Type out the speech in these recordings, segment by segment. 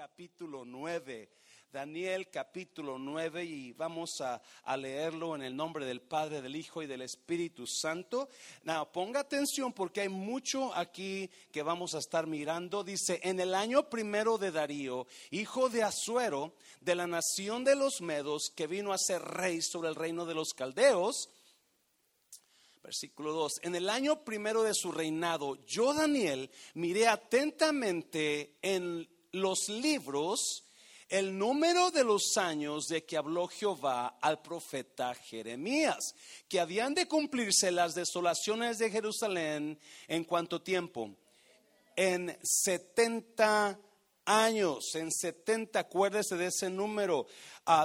capítulo 9. Daniel capítulo 9 y vamos a, a, leerlo en el nombre del Padre, del Hijo y del Espíritu Santo. Now, ponga atención porque hay mucho aquí que vamos a estar mirando. Dice, en el año primero de Darío, hijo de Asuero, de la nación de los Medos, que vino a ser rey sobre el reino de los Caldeos, Versículo 2. En el año primero de su reinado, yo, Daniel, miré atentamente en los libros el número de los años de que habló Jehová al profeta Jeremías, que habían de cumplirse las desolaciones de Jerusalén en cuánto tiempo? En 70 años, en 70, acuérdese de ese número.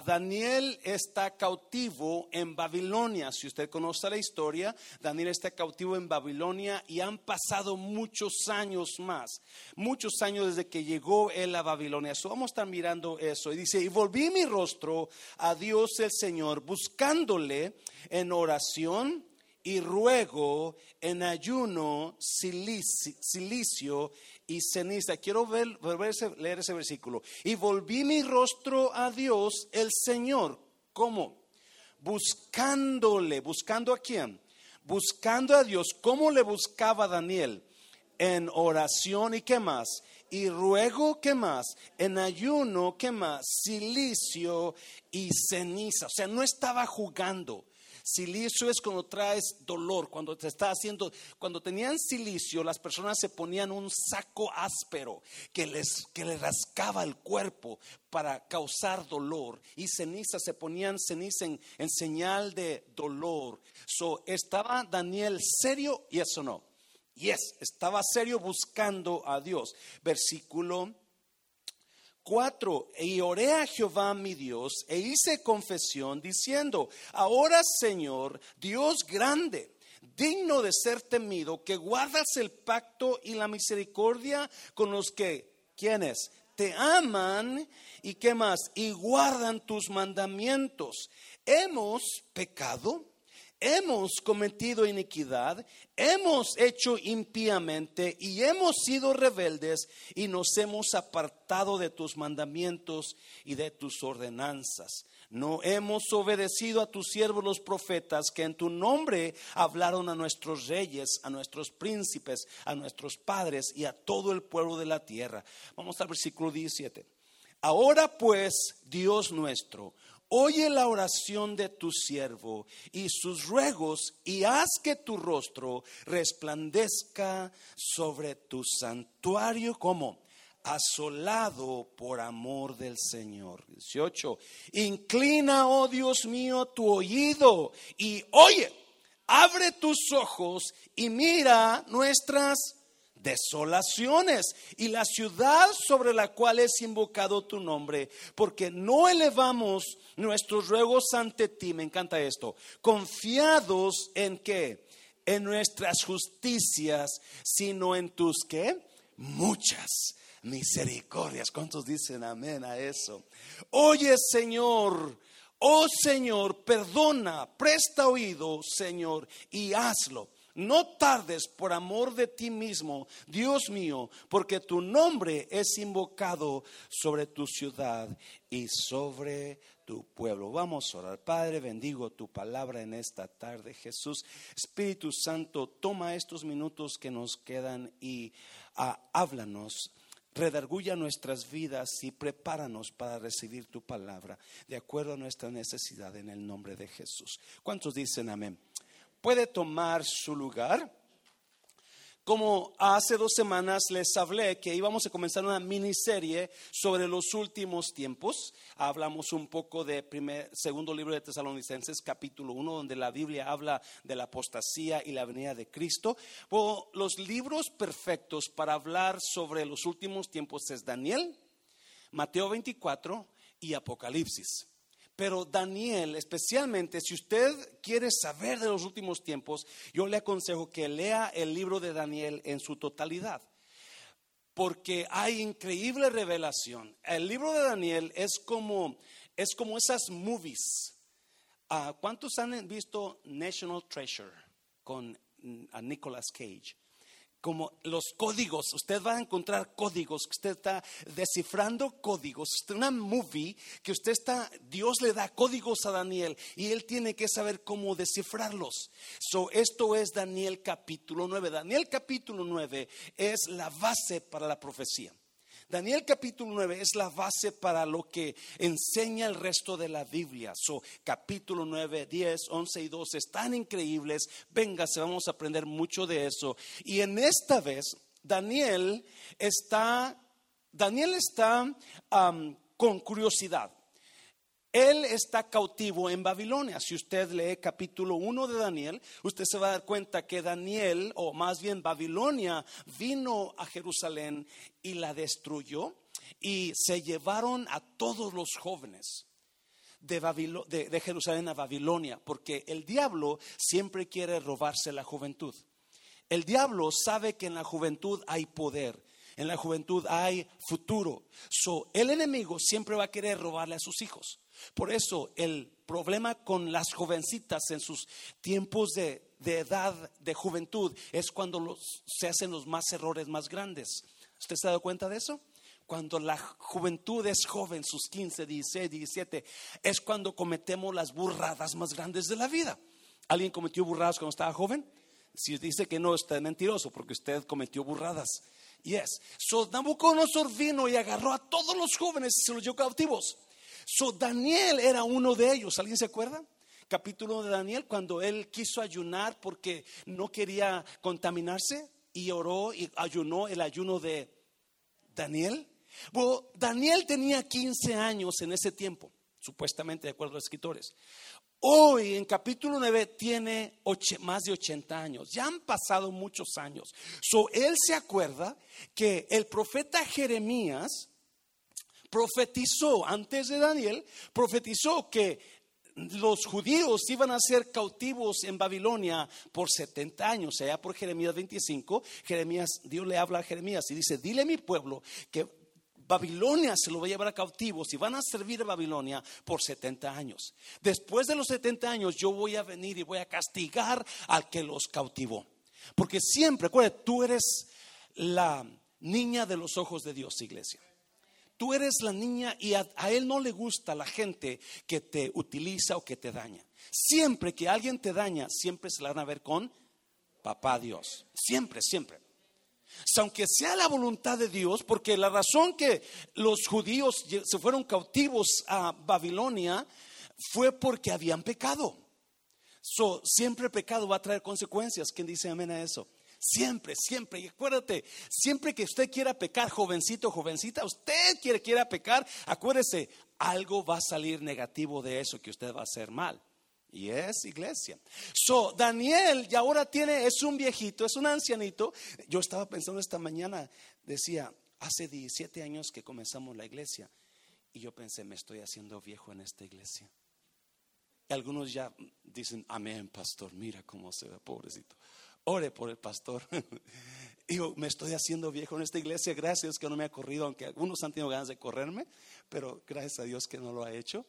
Daniel está cautivo en Babilonia. Si usted conoce la historia, Daniel está cautivo en Babilonia y han pasado muchos años más, muchos años desde que llegó él a Babilonia. vamos a estar mirando eso. Y dice, y volví mi rostro a Dios el Señor, buscándole en oración y ruego en ayuno, silicio y ceniza. Quiero ver, leer ese versículo. Y volví mi rostro a Dios, el Señor. ¿Cómo? Buscándole. ¿Buscando a quién? Buscando a Dios. ¿Cómo le buscaba Daniel? En oración y qué más? Y ruego, ¿qué más? En ayuno, ¿qué más? Silicio y ceniza. O sea, no estaba jugando Silicio es cuando traes dolor, cuando te está haciendo, cuando tenían silicio, las personas se ponían un saco áspero que les, que les rascaba el cuerpo para causar dolor y ceniza, se ponían ceniza en, señal de dolor. So, estaba Daniel serio y eso no. Yes, estaba serio buscando a Dios. Versículo 4. Y oré a Jehová mi Dios e hice confesión diciendo, ahora Señor, Dios grande, digno de ser temido, que guardas el pacto y la misericordia con los que, ¿quiénes? Te aman y qué más, y guardan tus mandamientos. Hemos pecado hemos cometido iniquidad, hemos hecho impíamente y hemos sido rebeldes y nos hemos apartado de tus mandamientos y de tus ordenanzas. No hemos obedecido a tus siervos los profetas que en tu nombre hablaron a nuestros reyes, a nuestros príncipes, a nuestros padres y a todo el pueblo de la tierra. Vamos al versículo 17. Ahora pues, Dios nuestro, oye la oración de tu siervo y sus ruegos y haz que tu rostro resplandezca sobre tu santuario como asolado por amor del Señor. 18. Inclina, oh Dios mío, tu oído y oye, abre tus ojos y mira nuestras desolaciones y la ciudad sobre la cual es invocado tu nombre, porque no elevamos nuestros ruegos ante ti, me encanta esto, confiados en qué? En nuestras justicias, sino en tus qué? Muchas misericordias. ¿Cuántos dicen amén a eso? Oye, Señor, oh Señor, perdona, presta oído, Señor, y hazlo no tardes por amor de ti mismo, Dios mío, porque tu nombre es invocado sobre tu ciudad y sobre tu pueblo. Vamos a orar. Padre, bendigo tu palabra en esta tarde, Jesús. Espíritu Santo, toma estos minutos que nos quedan y ah, háblanos redarguya nuestras vidas y prepáranos para recibir tu palabra de acuerdo a nuestra necesidad en el nombre de Jesús. ¿Cuántos dicen amén? Puede tomar su lugar. Como hace dos semanas les hablé que íbamos a comenzar una miniserie sobre los últimos tiempos. Hablamos un poco de primer, segundo libro de Tesalonicenses, capítulo 1, donde la Biblia habla de la apostasía y la venida de Cristo. los libros perfectos para hablar sobre los últimos tiempos es Daniel, Mateo 24 y Apocalipsis. Pero Daniel, especialmente si usted quiere saber de los últimos tiempos, yo le aconsejo que lea el libro de Daniel en su totalidad. Porque hay increíble revelación. El libro de Daniel es como, es como esas movies. Ah, ¿Cuántos han visto National Treasure con mm, Nicolas Cage? Como los códigos. Usted va a encontrar códigos usted está descifrando códigos. Una movie que usted está, Dios le da códigos a Daniel y él tiene que saber cómo descifrarlos. So, esto es Daniel capítulo 9. Daniel capítulo 9 es la base para la profecía. Daniel capítulo 9 es la base para lo que enseña el resto de la Biblia. So, capítulo 9, 10, 11 y 12 están increíbles. Véngase, vamos a aprender mucho de eso. Y en esta vez, Daniel está, Daniel está con curiosidad. Él está cautivo en Babilonia. Si usted lee capítulo 1 de Daniel, usted se va a dar cuenta que Daniel, o más bien Babilonia, vino a Jerusalén y la destruyó y se llevaron a todos los jóvenes. De, de, Jerusalén a Babilonia, porque el diablo siempre quiere robarse la juventud. El diablo sabe que en la juventud hay poder, en la juventud hay futuro. So, el enemigo siempre va a querer robarle a sus hijos. Por eso el problema con las jovencitas en sus tiempos de, edad de juventud es cuando se hacen los más errores más grandes. ¿Usted se ha dado cuenta de eso? Cuando la juventud es joven, sus 15, 16, 17, es cuando cometemos las burradas más grandes de la vida. ¿Alguien cometió burradas cuando estaba joven? Si dice que no, está mentiroso porque usted cometió burradas. Yes. So Nabucodonosor vino y agarró a todos los jóvenes y se los llevó cautivos. So Daniel era uno de ellos. ¿Alguien se acuerda? Capítulo de Daniel, cuando él quiso ayunar porque no quería contaminarse y oró y ayunó el ayuno de Daniel. Bueno, Daniel tenía 15 años en ese tiempo, supuestamente de acuerdo a los escritores. Hoy en capítulo 9 tiene más de 80 años. Ya han pasado muchos años. So, él se acuerda que el profeta Jeremías profetizó, antes de Daniel, profetizó que los judíos iban a ser cautivos en Babilonia por 70 años, allá por Jeremías 25, Jeremías, Dios le habla a Jeremías y dice, dile a mi pueblo que Babilonia se lo va a llevar a cautivos y van a servir a Babilonia por 70 años. Después de los 70 años yo voy a venir y voy a castigar al que los cautivó. Porque siempre, acuérdate, tú eres la niña de los ojos de Dios, iglesia. Tú eres la niña y a, él no le gusta la gente que te utiliza o que te daña. Siempre que alguien te daña, siempre se la van a ver con papá Dios. Siempre, siempre. Aunque sea la voluntad de Dios, porque la razón que los judíos se fueron cautivos a Babilonia fue porque habían pecado. So, siempre pecado va a traer consecuencias. ¿Quién dice amén a eso? Siempre, siempre. Y acuérdate, siempre que usted quiera pecar, jovencito, jovencita, usted quiere, quiera pecar, acuérdese, algo va a salir negativo de eso que usted va a hacer mal. Y es iglesia. So, Daniel ya ahora tiene, es un viejito, es un ancianito. Yo estaba pensando esta mañana, decía, hace 17 años que comenzamos la iglesia. Y yo pensé, me estoy haciendo viejo en esta iglesia. Algunos ya dicen, amén, pastor, mira cómo se ve, pobrecito ore por el pastor. Digo, me estoy haciendo viejo en esta iglesia, gracias que no me ha corrido, aunque algunos han tenido ganas de correrme, pero gracias a Dios que no lo ha hecho.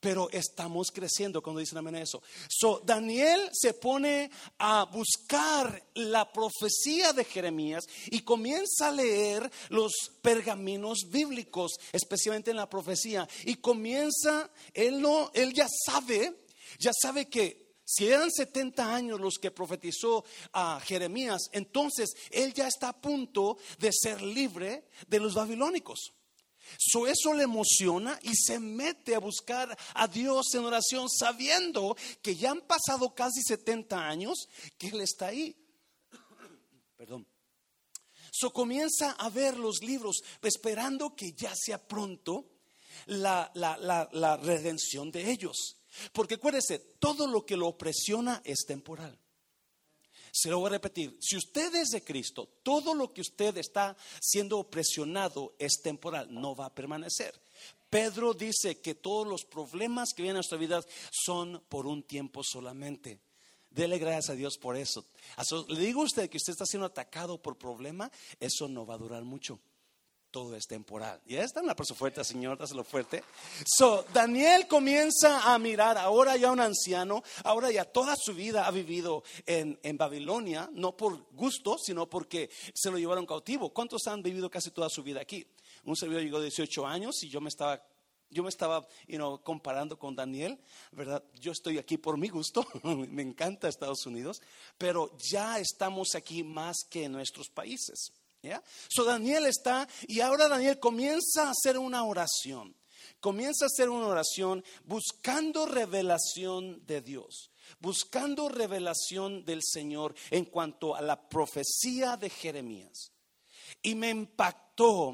Pero estamos creciendo cuando dicen amén eso. So, Daniel se pone a buscar la profecía de Jeremías y comienza a leer los pergaminos bíblicos, especialmente en la profecía. Y comienza, él, no, él ya sabe, ya sabe que si eran 70 años los que profetizó a Jeremías, entonces él ya está a punto de ser libre de los babilónicos. Eso le emociona y se mete a buscar a Dios en oración sabiendo que ya han pasado casi 70 años que Él está ahí. Perdón. So comienza a ver los libros esperando que ya sea pronto la, la redención de ellos. Porque acuérdese, todo lo que lo opresiona es temporal. Se lo voy a repetir, si usted es de Cristo, todo lo que usted está siendo opresionado es temporal, no va a permanecer. Pedro dice que todos los problemas que vienen a nuestra vida son por un tiempo solamente. Dele gracias a Dios por eso. Le digo a usted que usted está siendo atacado por problema, eso no va a durar mucho. Todo es temporal. Y esta es una persona fuerte, Señor, dáselo fuerte. So, Daniel comienza a mirar, ahora ya un anciano, ahora ya toda su vida ha vivido en, en Babilonia, no por gusto, sino porque se lo llevaron cautivo. ¿Cuántos han vivido casi toda su vida aquí? Un servidor llegó de 18 años y yo me estaba yo me estaba comparando con Daniel, ¿verdad? Yo estoy aquí por mi gusto, me encanta Estados Unidos, pero ya estamos aquí más que en nuestros países. Daniel está, y ahora Daniel comienza a hacer una oración, comienza a hacer una oración buscando revelación de Dios, buscando revelación del Señor en cuanto a la profecía de Jeremías. Y me impactó,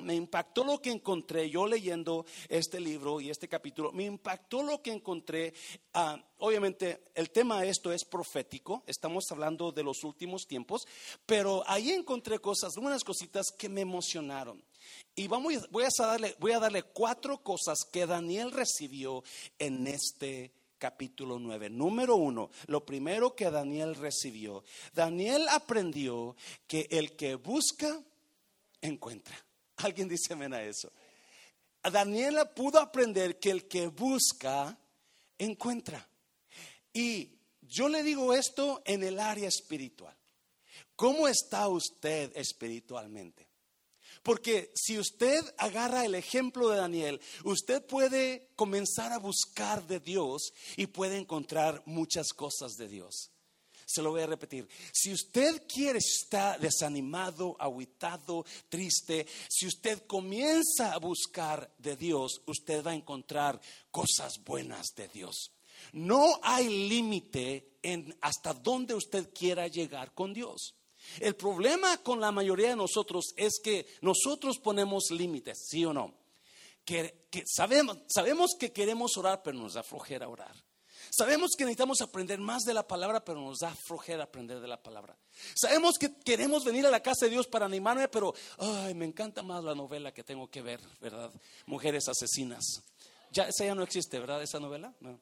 me impactó lo que encontré yo leyendo este libro y este capítulo, me impactó lo que encontré. Ah, obviamente el tema de esto es profético, estamos hablando de los últimos tiempos, pero ahí encontré cosas, unas cositas que me emocionaron. Y vamos, voy, a darle, voy a darle cuatro cosas que Daniel recibió en este capítulo 9. Número uno, lo primero que Daniel recibió. Daniel aprendió que el que busca, encuentra. Alguien dice amén a eso. Daniela pudo aprender que el que busca, encuentra. Y yo le digo esto en el área espiritual. ¿Cómo está usted espiritualmente? Porque si usted agarra el ejemplo de Daniel, usted puede comenzar a buscar de Dios y puede encontrar muchas cosas de Dios. Se lo voy a repetir. Si usted quiere estar desanimado, aguitado, triste, si usted comienza a buscar de Dios, usted va a encontrar cosas buenas de Dios. No hay límite en hasta dónde usted quiera llegar con Dios. El problema con la mayoría de nosotros es que nosotros ponemos límites, ¿sí o no? Que, sabemos, sabemos que queremos orar, pero nos da flojera orar. Sabemos que necesitamos aprender más de la palabra, pero nos da flojera aprender de la palabra. Sabemos que queremos venir a la casa de Dios para animarme, pero ay, me encanta más la novela que tengo que ver, ¿verdad? Mujeres asesinas. Ya esa ya no existe, ¿verdad? Esa novela. No.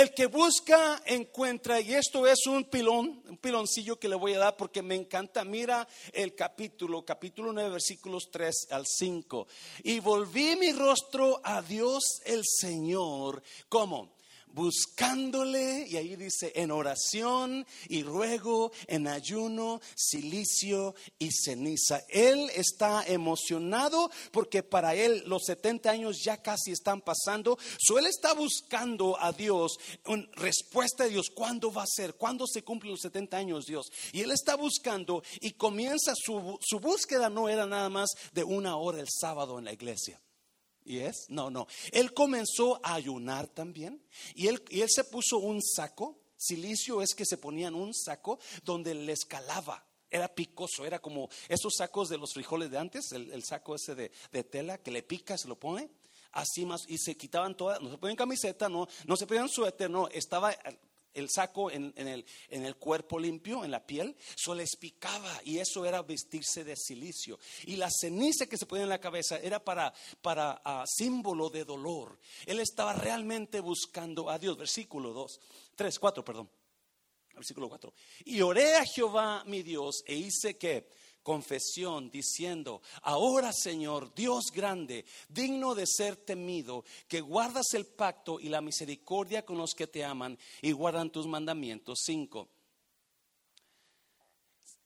El que busca, encuentra, y esto es un pilón, un piloncillo que le voy a dar porque me encanta. Mira el capítulo, capítulo 9, versículos 3 al 5. Y volví mi rostro a Dios el Señor. ¿Cómo? Buscándole, y ahí dice, en oración y ruego, en ayuno, silicio y ceniza. Él está emocionado porque para él los 70 años ya casi están pasando. So él está buscando a Dios, una respuesta de Dios, ¿cuándo va a ser? ¿Cuándo se cumplen los 70 años, Dios? Y él está buscando y comienza su, su búsqueda, no era nada más de una hora el sábado en la iglesia. ¿Y es? No, no. Él comenzó a ayunar también. Y él, y él se puso un saco. Silicio es que se ponían un saco donde le escalaba. Era picoso, era como esos sacos de los frijoles de antes, el, saco ese de, de, tela que le pica, se lo pone. Así más, y se quitaban todas, no se ponían camiseta, no, no se ponían suéter, no, estaba el saco en, el, cuerpo limpio, en la piel, eso les picaba y eso era vestirse de silicio. Y la ceniza que se ponía en la cabeza era para, para ah, símbolo de dolor. Él estaba realmente buscando a Dios. Versículo 2, 3, 4, perdón. Versículo 4. Y oré a Jehová mi Dios e hice que confesión diciendo, ahora Señor, Dios grande, digno de ser temido, que guardas el pacto y la misericordia con los que te aman y guardan tus mandamientos. 5.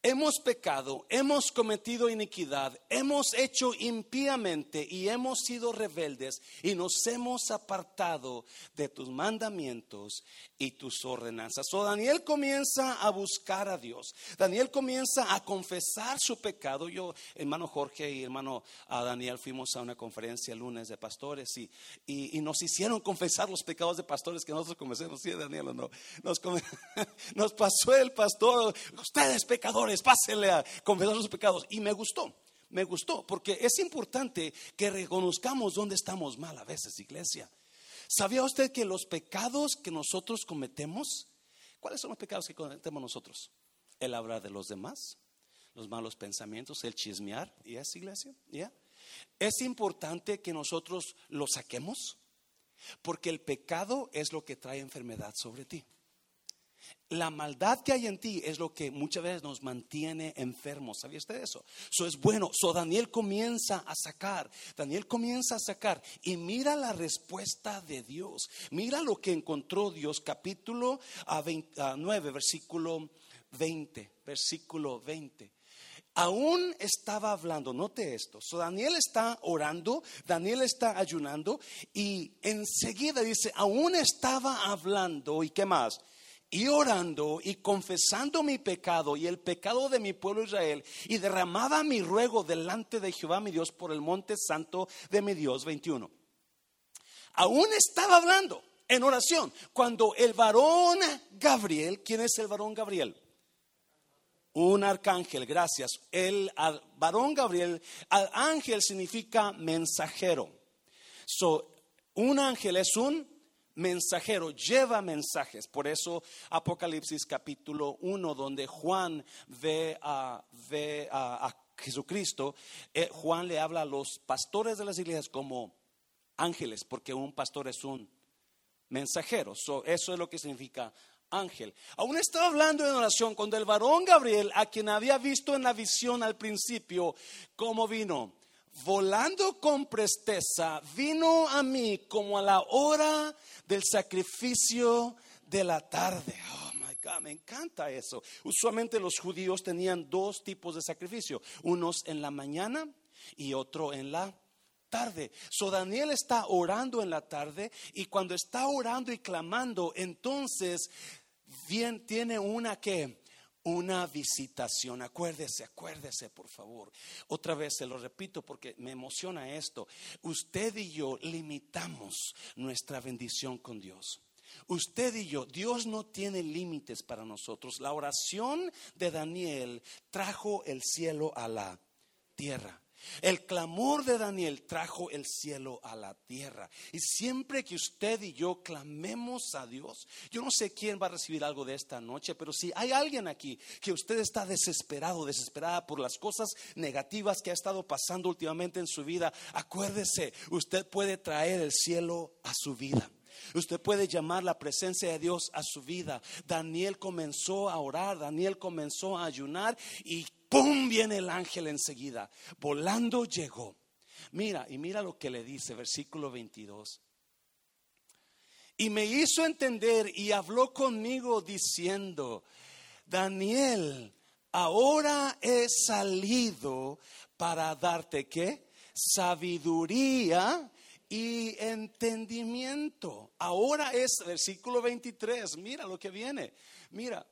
Hemos pecado, hemos cometido iniquidad, hemos hecho impíamente y hemos sido rebeldes y nos hemos apartado de tus mandamientos y tus ordenanzas. O Daniel comienza a buscar a Dios. Daniel comienza a confesar su pecado. Yo, hermano Jorge y hermano ah, Daniel, fuimos a una conferencia el lunes de pastores y, y, nos hicieron confesar los pecados de pastores que nosotros conocemos. Sí, Daniel, no. Nos pasó el pastor, ustedes pecadores pásenle a confesar sus pecados. Y me gustó, me gustó, porque es importante que reconozcamos dónde estamos mal a veces, iglesia. ¿Sabía usted que los pecados que nosotros cometemos, cuáles son los pecados que cometemos nosotros? El hablar de los demás, los malos pensamientos, el chismear, ¿y es iglesia? ¿Ya? Es importante que nosotros lo saquemos, porque el pecado es lo que trae enfermedad sobre ti. La maldad que hay en ti es lo que muchas veces nos mantiene enfermos. ¿Sabía usted eso? Eso es bueno. So Daniel comienza a sacar, Daniel comienza a sacar y mira la respuesta de Dios. Mira lo que encontró Dios, capítulo 9, versículo 20, versículo 20 aún estaba hablando, note esto, so Daniel está orando, Daniel está ayunando y enseguida dice, aún estaba hablando y qué más, y orando y confesando mi pecado y el pecado de mi pueblo Israel y derramaba mi ruego delante de Jehová mi Dios por el monte santo de mi Dios 21. Aún estaba hablando en oración cuando el varón Gabriel, ¿quién es el varón Gabriel? Un arcángel, gracias. El varón Gabriel, ángel significa mensajero. So, un ángel es un mensajero, lleva mensajes. Por eso Apocalipsis capítulo 1, donde Juan ve a, ve a, Jesucristo, eh, Juan le habla a los pastores de las iglesias como ángeles, porque un pastor es un mensajero. So, eso es lo que significa ángel. Aún estaba hablando en oración cuando el varón Gabriel, a quien había visto en la visión al principio, cómo vino, volando con presteza, vino a mí como a la hora del sacrificio de la tarde. Oh my God, me encanta eso. Usualmente los judíos tenían dos tipos de sacrificio, unos en la mañana y otro en la tarde. So Daniel está orando en la tarde y cuando está orando y clamando, entonces bien, tiene una que una visitación. Acuérdese, acuérdese, por favor. Otra vez se lo repito porque me emociona esto. Usted y yo limitamos nuestra bendición con Dios. Usted y yo, Dios no tiene límites para nosotros. La oración de Daniel trajo el cielo a la tierra. El clamor de Daniel trajo el cielo a la tierra. Y siempre que usted y yo clamemos a Dios, yo no sé quién va a recibir algo de esta noche, pero si hay alguien aquí que usted está desesperado, desesperada por las cosas negativas que ha estado pasando últimamente en su vida, acuérdese, usted puede traer el cielo a su vida. Usted puede llamar la presencia de Dios a su vida. Daniel comenzó a orar, Daniel comenzó a ayunar y ¡pum! viene el ángel enseguida. Volando llegó. Mira, y mira lo que le dice, versículo 22. Y me hizo entender y habló conmigo diciendo, Daniel, ahora he salido para darte qué? Sabiduría y entendimiento. Ahora es versículo 23, mira lo que viene. Mira,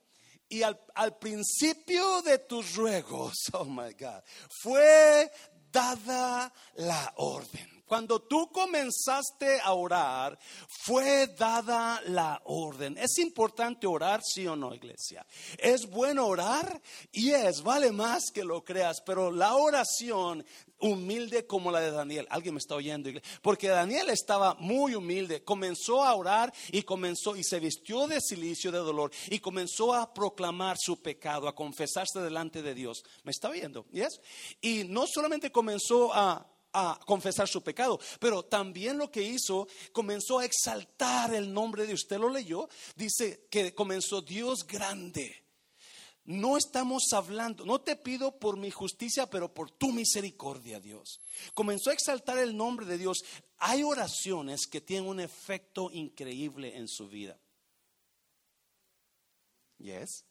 y al, principio de tus ruegos, oh my God, fue dada la orden. Cuando tú comenzaste a orar, fue dada la orden. Es importante orar, sí o no, iglesia. Es bueno orar y es, vale más que lo creas, pero la oración humilde como la de Daniel. Alguien me está oyendo, porque Daniel estaba muy humilde, comenzó a orar y comenzó y se vistió de silicio de dolor y comenzó a proclamar su pecado, a confesarse delante de Dios. ¿Me está oyendo? ¿Yes? Y no solamente comenzó a a confesar su pecado, pero también lo que hizo, comenzó a exaltar el nombre de usted, lo leyó, dice que comenzó Dios grande. No estamos hablando, no te pido por mi justicia, pero por tu misericordia, Dios. Comenzó a exaltar el nombre de Dios. Hay oraciones que tienen un efecto increíble en su vida. Yes.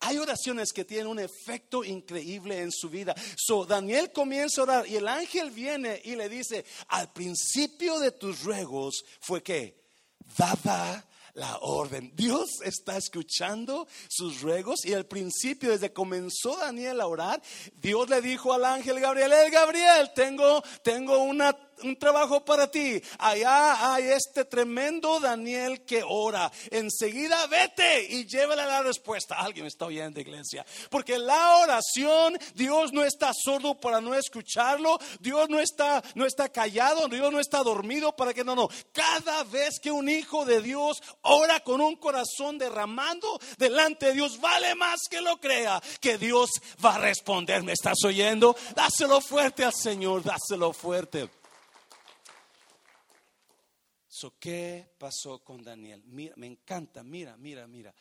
Hay oraciones que tienen un efecto increíble en su vida. So Daniel comienza a orar y el ángel viene y le dice, al principio de tus ruegos fue que dada la orden. Dios está escuchando sus ruegos y al principio, desde comenzó Daniel a orar, Dios le dijo al ángel Gabriel, el Gabriel, tengo, tengo una un trabajo para ti. Allá hay este tremendo Daniel que ora. Enseguida vete y llévale la respuesta. Alguien me está oyendo, iglesia. Porque la oración, Dios no está sordo para no escucharlo. Dios no está, no está callado. Dios no está dormido para que no, no. Cada vez que un hijo de Dios ora con un corazón derramando delante de Dios, vale más que lo crea que Dios va a responder. ¿Me estás oyendo? Dáselo fuerte al Señor, dáselo fuerte. So, ¿Qué pasó con Daniel? Me encanta, mira, mira, mira.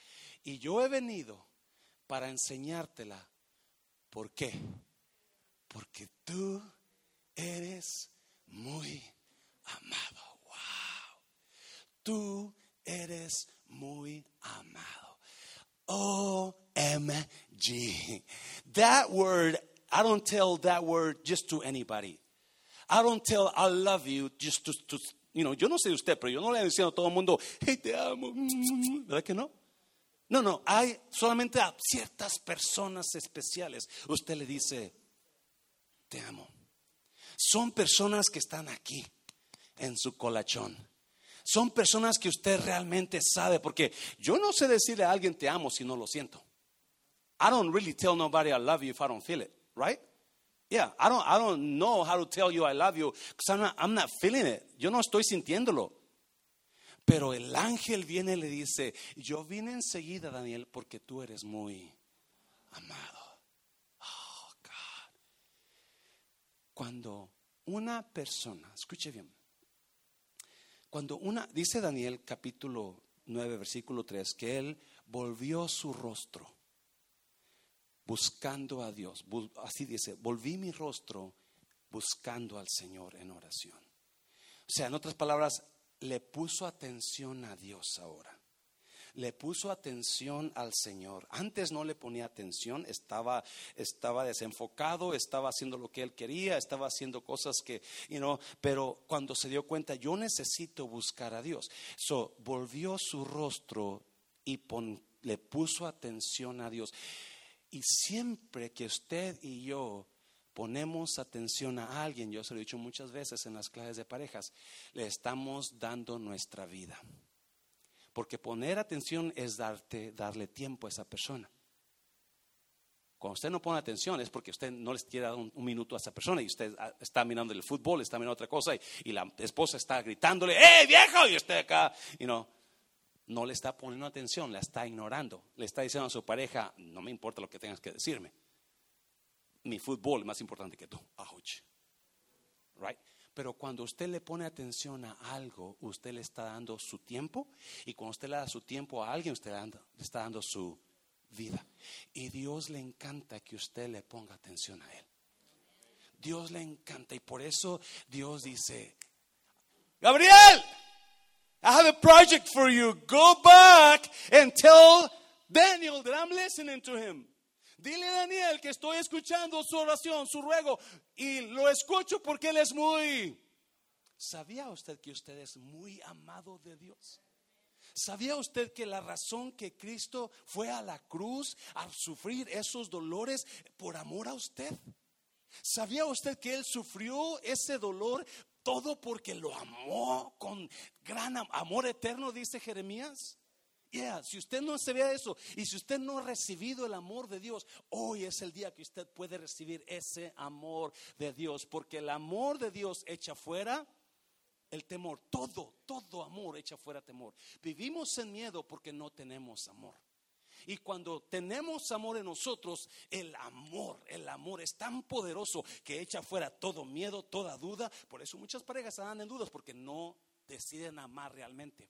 Y yo he venido para enseñártela. ¿Por qué? Porque tú eres muy amado. Wow. Tú eres muy amado. OMG. That word, I don't tell that word just to anybody. I don't tell I love you just to, to you know, yo no sé usted, pero yo no le diciendo a todo el mundo, hey, te amo. ¿Verdad que no? No, no, hay solamente a ciertas personas especiales. Usted le dice, te amo. Son personas que están aquí en su colachón. Son personas que usted realmente sabe, porque yo no sé decirle a alguien te amo si no lo siento. I don't really tell nobody I love you if I don't feel it, right? Yeah, I don't, I don't know how to tell you I love you because I'm not, I'm not feeling it. Yo no estoy sintiéndolo. Pero el ángel viene y le dice, yo vine enseguida, Daniel, porque tú eres muy amado. Oh, God. Cuando una persona, escuche bien, cuando una, dice Daniel capítulo 9, versículo 3, que él volvió su rostro buscando a Dios. Así dice, volví mi rostro buscando al Señor en oración. O sea, en otras palabras, le puso atención a Dios ahora. Le puso atención al Señor. Antes no le ponía atención, estaba, estaba desenfocado, estaba haciendo lo que él quería, estaba haciendo cosas que, you know, pero cuando se dio cuenta, yo necesito buscar a Dios. So, volvió su rostro y le puso atención a Dios. Y siempre que usted y yo ponemos atención a alguien, yo se lo he dicho muchas veces en las clases de parejas, le estamos dando nuestra vida. Porque poner atención es darte, darle tiempo a esa persona. Cuando usted no pone atención es porque usted no les quiere dar un, minuto a esa persona y usted ah, está mirando el fútbol, está mirando otra cosa y, la esposa está gritándole, ¡eh, viejo! Y usted acá, y no no le está poniendo atención, la está ignorando. Le está diciendo a su pareja, no me importa lo que tengas que decirme. Mi fútbol es más importante que tú. Ouch. Right? Pero cuando usted le pone atención a algo, usted le está dando su tiempo. Y cuando usted le da su tiempo a alguien, usted le está dando su vida. Y Dios le encanta que usted le ponga atención a Él. Dios le encanta. Y por eso Dios dice, Gabriel, I have a project for you. Go back and tell Daniel that I'm listening to him. Dile a Daniel que estoy escuchando su oración, su ruego, y lo escucho porque él es muy... ¿Sabía usted que usted es muy amado de Dios? ¿Sabía usted que la razón que Cristo fue a la cruz a sufrir esos dolores por amor a usted? ¿Sabía usted que Él sufrió ese dolor todo porque lo amó con gran amor eterno, dice Jeremías. Yeah, si usted no se vea eso y si usted no ha recibido el amor de Dios, hoy es el día que usted puede recibir ese amor de Dios, porque el amor de Dios echa fuera el temor, todo, todo amor echa fuera temor. Vivimos en miedo porque no tenemos amor. Y cuando tenemos amor en nosotros, el amor, el amor es tan poderoso que echa fuera todo miedo, toda duda. Por eso muchas parejas están en dudas porque no deciden amar realmente.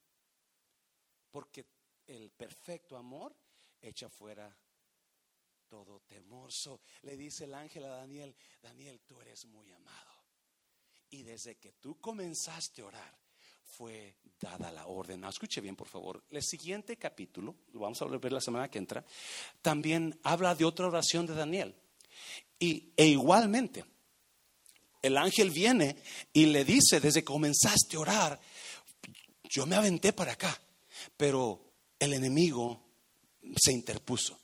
Porque el perfecto amor echa fuera todo temor. le dice el ángel a Daniel, Daniel, tú eres muy amado. Y desde que tú comenzaste a orar, fue dada la orden. escuche bien, por favor. El siguiente capítulo, lo vamos a ver la semana que entra, también habla de otra oración de Daniel. Y, e igualmente, el ángel viene y le dice, desde que comenzaste a orar, yo me aventé para acá, pero el enemigo se interpuso.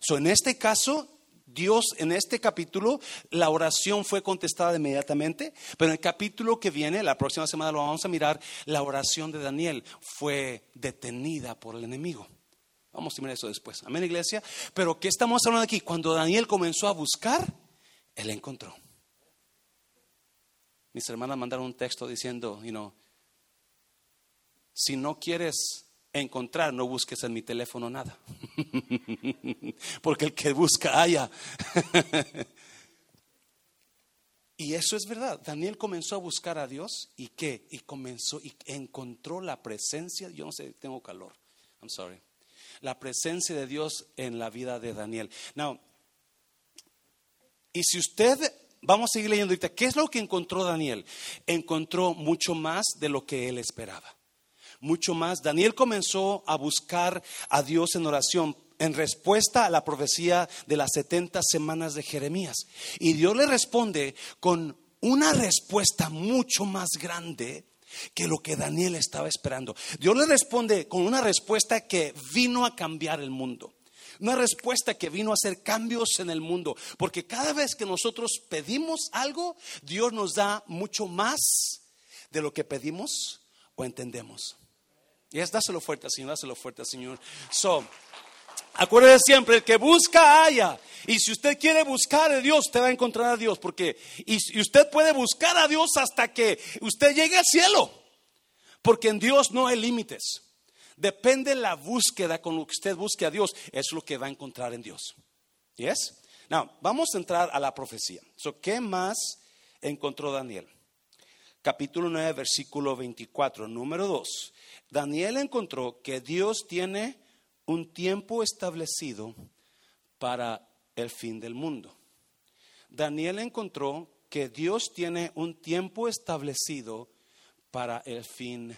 So, en este caso, Dios en este capítulo, la oración fue contestada inmediatamente, pero en el capítulo que viene, la próxima semana lo vamos a mirar, la oración de Daniel fue detenida por el enemigo. Vamos a mirar eso después. Amén, iglesia. Pero ¿qué estamos hablando aquí? Cuando Daniel comenzó a buscar, él encontró. Mis hermanas mandaron un texto diciendo, you know, si no quieres encontrar, no busques en mi teléfono nada. Porque el que busca haya. Y eso es verdad. Daniel comenzó a buscar a Dios y qué? Y comenzó y encontró la presencia. Yo no sé, tengo calor. I'm sorry. La presencia de Dios en la vida de Daniel. Now, y si usted, vamos a seguir leyendo ahorita, ¿qué es lo que encontró Daniel? Encontró mucho más de lo que él esperaba. Mucho más. Daniel comenzó a buscar a Dios en oración en respuesta a la profecía de las 70 semanas de Jeremías. Y Dios le responde con una respuesta mucho más grande que lo que Daniel estaba esperando. Dios le responde con una respuesta que vino a cambiar el mundo. Una respuesta que vino a hacer cambios en el mundo. Porque cada vez que nosotros pedimos algo, Dios nos da mucho más de lo que pedimos o entendemos. Y es dáselo fuerte, Señor, dáselo fuerte, Señor. So, Acuérdese siempre, el que busca haya. Y si usted quiere buscar a Dios, usted va a encontrar a Dios. Porque, y, usted puede buscar a Dios hasta que usted llegue al cielo. Porque en Dios no hay límites. Depende la búsqueda con lo que usted busque a Dios, es lo que va a encontrar en Dios. ¿Yes? Now, vamos a entrar a la profecía. So, ¿Qué más encontró Daniel? Capítulo 9, versículo 24, número 2. Daniel encontró que Dios tiene un tiempo establecido para el fin del mundo. Daniel encontró que Dios tiene un tiempo establecido para el fin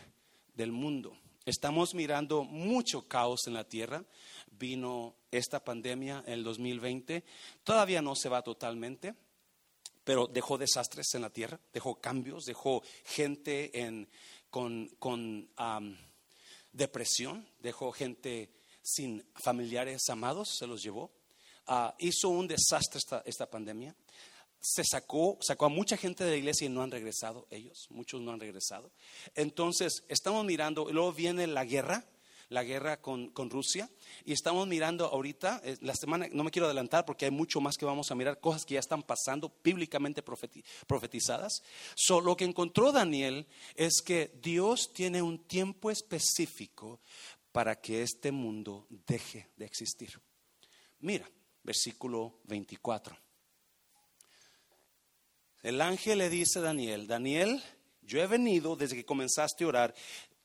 del mundo. Estamos mirando mucho caos en la tierra. Vino esta pandemia en el 2020. Todavía no se va totalmente, pero dejó desastres en la tierra, dejó cambios, dejó gente en, con, depresión, dejó gente sin familiares amados, se los llevó. Ah, hizo un desastre esta, esta pandemia. Se sacó, sacó a mucha gente de la iglesia y no han regresado ellos, muchos no han regresado. Entonces, estamos mirando, luego viene la guerra, la guerra con, con, Rusia. Y estamos mirando ahorita, eh, la semana, no me quiero adelantar porque hay mucho más que vamos a mirar, cosas que ya están pasando, bíblicamente profetizadas. So, lo que encontró Daniel es que Dios tiene un tiempo específico para que este mundo deje de existir. Mira, versículo 24. El ángel le dice a Daniel, Daniel, yo he venido desde que comenzaste a orar,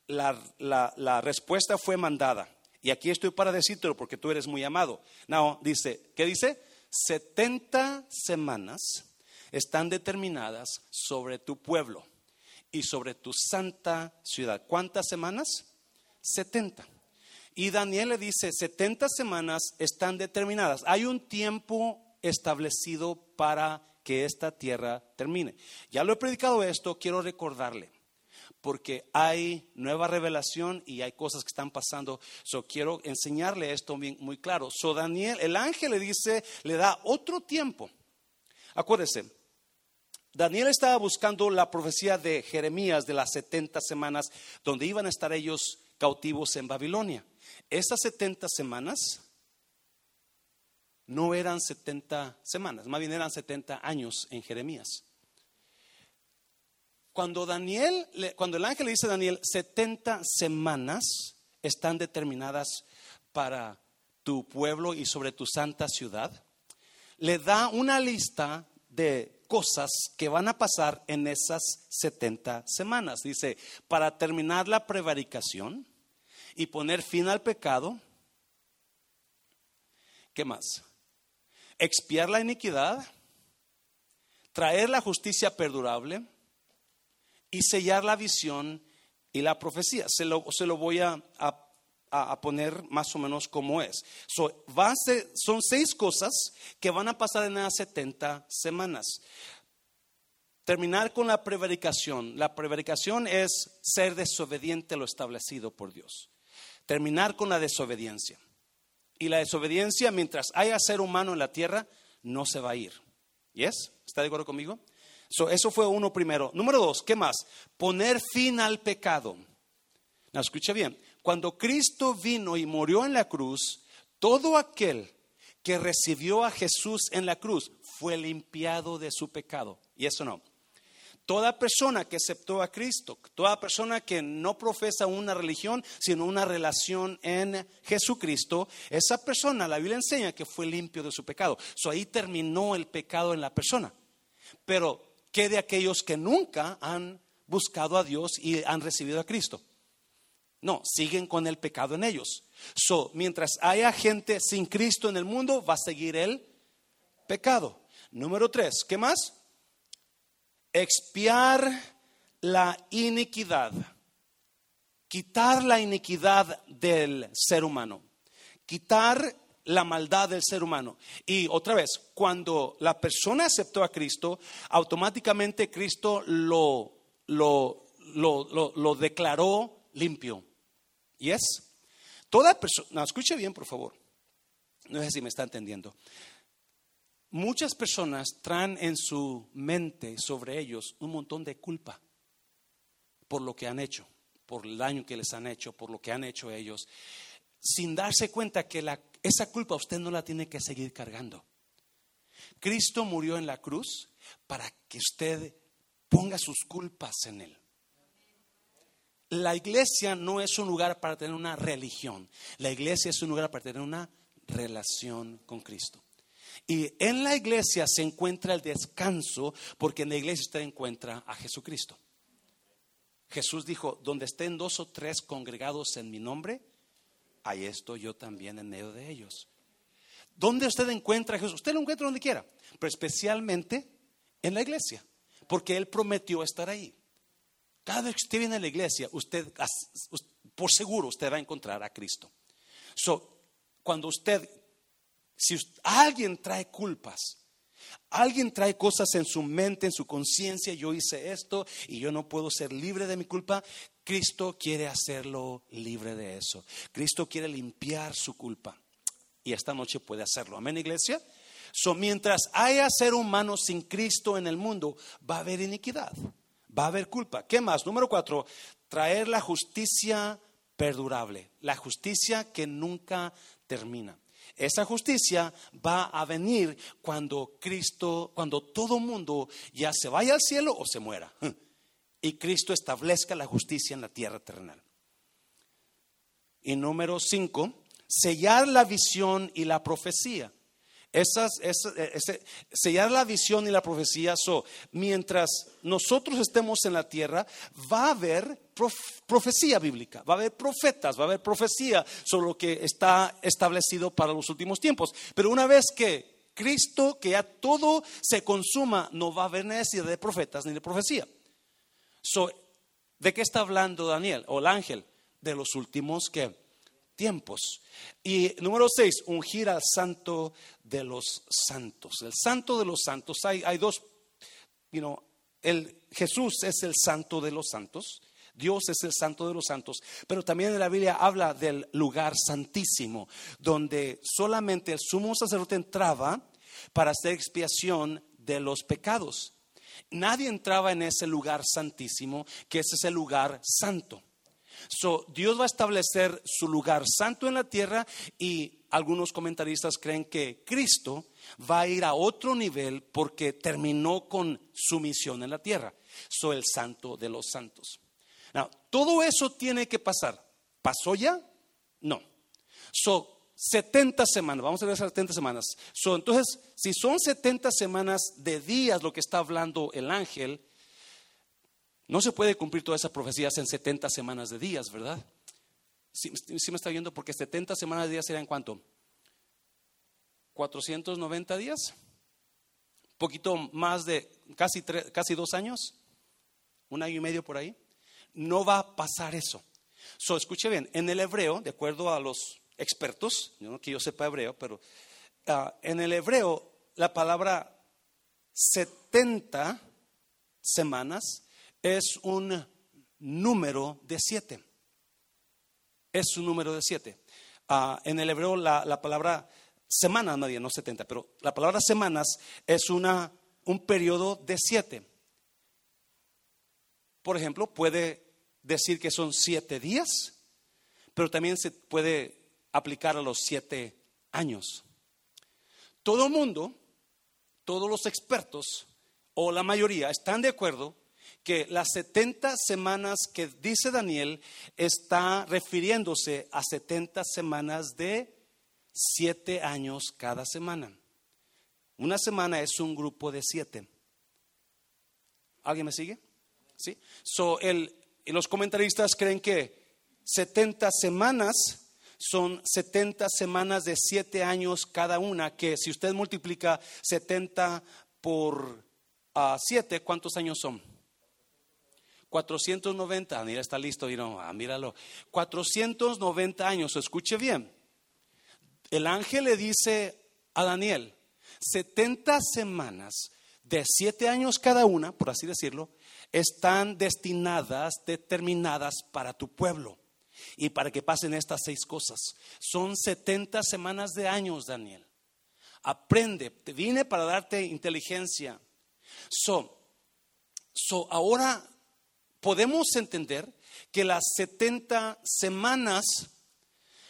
la, respuesta fue mandada. Y aquí estoy para decírtelo porque tú eres muy amado. No, dice, ¿qué dice? 70 semanas están determinadas sobre tu pueblo y sobre tu santa ciudad. ¿Cuántas semanas? 70. Y Daniel le dice, 70 semanas están determinadas. Hay un tiempo establecido para que esta tierra termine. Ya lo he predicado esto, quiero recordarle, porque hay nueva revelación y hay cosas que están pasando. So quiero enseñarle esto muy claro. So Daniel, el ángel le dice, le da otro tiempo. Acuérdese, Daniel estaba buscando la profecía de Jeremías de las 70 semanas donde iban a estar ellos cautivos en Babilonia. Esas 70 semanas no eran 70 semanas, más bien eran 70 años en Jeremías. Cuando Daniel, cuando el ángel le dice a Daniel, 70 semanas están determinadas para tu pueblo y sobre tu santa ciudad, le da una lista de cosas que van a pasar en esas 70 semanas. Dice, para terminar la prevaricación, y poner fin al pecado. ¿Qué más? Expiar la iniquidad, traer la justicia perdurable y sellar la visión y la profecía. Se lo, se lo voy a, a, poner más o menos como es. son seis cosas que van a pasar en las 70 semanas. Terminar con la prevaricación. La prevaricación es ser desobediente a lo establecido por Dios terminar con la desobediencia. Y la desobediencia, mientras haya ser humano en la tierra, no se va a ir. ¿Yes? ¿Está de acuerdo conmigo? Eso fue uno primero. Número dos, ¿qué más? Poner fin al pecado. No, escucha bien. Cuando Cristo vino y murió en la cruz, todo aquel que recibió a Jesús en la cruz fue limpiado de su pecado. Y eso no. Toda persona que aceptó a Cristo, toda persona que no profesa una religión, sino una relación en Jesucristo, esa persona, la Biblia enseña que fue limpio de su pecado. So ahí terminó el pecado en la persona. Pero ¿qué de aquellos que nunca han buscado a Dios y han recibido a Cristo? No, siguen con el pecado en ellos. So, mientras haya gente sin Cristo en el mundo, va a seguir el pecado. Número tres, ¿qué más? Expiar la iniquidad. Quitar la iniquidad del ser humano. Quitar la maldad del ser humano. Y otra vez, cuando la persona aceptó a Cristo, automáticamente Cristo lo, lo, lo, lo declaró limpio. ¿Y es? Toda persona, escuche bien por favor, no sé si me está entendiendo. Muchas personas traen en su mente sobre ellos un montón de culpa por lo que han hecho, por el daño que les han hecho, por lo que han hecho ellos, sin darse cuenta que la, esa culpa usted no la tiene que seguir cargando. Cristo murió en la cruz para que usted ponga sus culpas en él. La iglesia no es un lugar para tener una religión. La iglesia es un lugar para tener una relación con Cristo. Y en la iglesia se encuentra el descanso porque en la iglesia usted encuentra a Jesucristo. Jesús dijo, donde estén dos o tres congregados en mi nombre, ahí estoy yo también en medio de ellos. ¿Dónde usted encuentra a Jesús? Usted lo encuentra donde quiera, pero especialmente en la iglesia, porque Él prometió estar ahí. Cada vez que usted viene a la iglesia, usted, por seguro, usted va a encontrar a Cristo. So, cuando usted, si alguien trae culpas, alguien trae cosas en su mente, en su conciencia, yo hice esto y yo no puedo ser libre de mi culpa, Cristo quiere hacerlo libre de eso. Cristo quiere limpiar su culpa. Y esta noche puede hacerlo. Amén, iglesia. So, mientras haya ser humano sin Cristo en el mundo, va a haber iniquidad va a haber culpa. ¿Qué más? Número cuatro, traer la justicia perdurable, la justicia que nunca termina. Esa justicia va a venir cuando Cristo, cuando todo mundo ya se vaya al cielo o se muera. Y Cristo establezca la justicia en la tierra terrenal. Y número cinco, sellar la visión y la profecía. Esas, sellar la visión y la profecía. So, mientras nosotros estemos en la tierra, va a haber profecía bíblica, va a haber profetas, va a haber profecía sobre lo que está establecido para los últimos tiempos. Pero una vez que Cristo, que ya todo se consuma, no va a haber necesidad de profetas ni de profecía. So, ¿De qué está hablando Daniel o el ángel? De los últimos que tiempos. Y número seis, ungir al santo de los santos. El santo de los santos, hay, hay dos, you know, el, Jesús es el santo de los santos. Dios es el santo de los santos, pero también en la Biblia habla del lugar santísimo, donde solamente el sumo sacerdote entraba para hacer expiación de los pecados. Nadie entraba en ese lugar santísimo, que ese es el lugar santo. So, Dios va a establecer su lugar santo en la tierra y algunos comentaristas creen que Cristo va a ir a otro nivel porque terminó con su misión en la tierra. Soy el santo de los santos. Now, todo eso tiene que pasar. ¿Pasó ya? No. So, 70 semanas, vamos a ver esas 70 semanas. So, entonces, si son 70 semanas de días lo que está hablando el ángel, no se puede cumplir todas esas profecías en 70 semanas de días, ¿verdad? Si me está viendo, porque 70 semanas de días serían cuánto? 490 días, poquito más de casi, casi dos años, un año y medio por ahí. No va a pasar eso. So, escuche bien, en el hebreo, de acuerdo a los expertos, no que yo sepa hebreo, pero ah, en el hebreo la palabra 70 semanas es un número de siete. Es un número de siete. Ah, en el hebreo la, palabra semana, nadie, no 70, pero la palabra semanas es una, un periodo de siete. Por ejemplo, puede decir que son siete días, pero también se puede aplicar a los siete años. Todo el mundo, todos los expertos o la mayoría están de acuerdo que las 70 semanas que dice Daniel está refiriéndose a 70 semanas de 7 años cada semana. Una semana es un grupo de 7. ¿Alguien me sigue? ¿Sí? So, el, los comentaristas creen que 70 semanas son 70 semanas de 7 años cada una, que si usted multiplica 70 por 7, ah, ¿cuántos años son? 490, mira, está listo, ah, míralo. 490 años, escuche bien. El ángel le dice a Daniel, 70 semanas de 7 años cada una, por así decirlo, están destinadas, determinadas para tu pueblo y para que pasen estas seis cosas. Son 70 semanas de años, Daniel. Aprende, te vine para darte inteligencia. So, so ahora podemos entender que las 70 semanas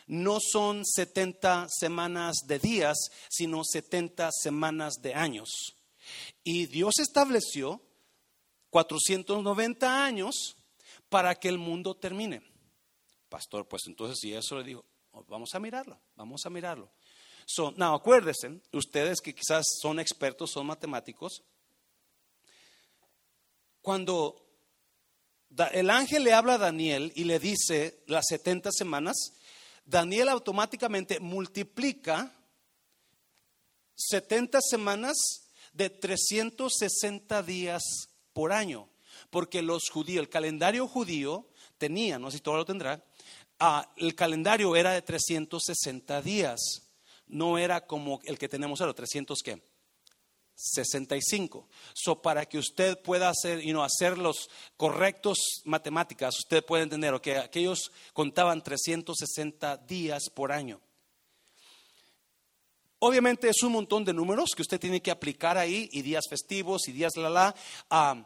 no son 70 semanas de días, sino 70 semanas de años. Y Dios estableció 490 años para que el mundo termine. Pastor, pues entonces si eso le digo, oh, vamos a mirarlo, vamos a mirarlo. So, no, acuérdense, ustedes que quizás son expertos, son matemáticos, cuando el ángel le habla a Daniel y le dice las 70 semanas, Daniel automáticamente multiplica 70 semanas de 360 días por año, porque los judíos, el calendario judío tenía, no sé si todo lo tendrá, ah, el calendario era de 360 días, no era como el que tenemos ahora, 300 qué? 65. So, para que usted pueda hacer, y no hacer los correctos matemáticas, usted puede entender que aquellos contaban 360 días por año. Obviamente es un montón de números que usted tiene que aplicar ahí, y días festivos, y días la la. Um,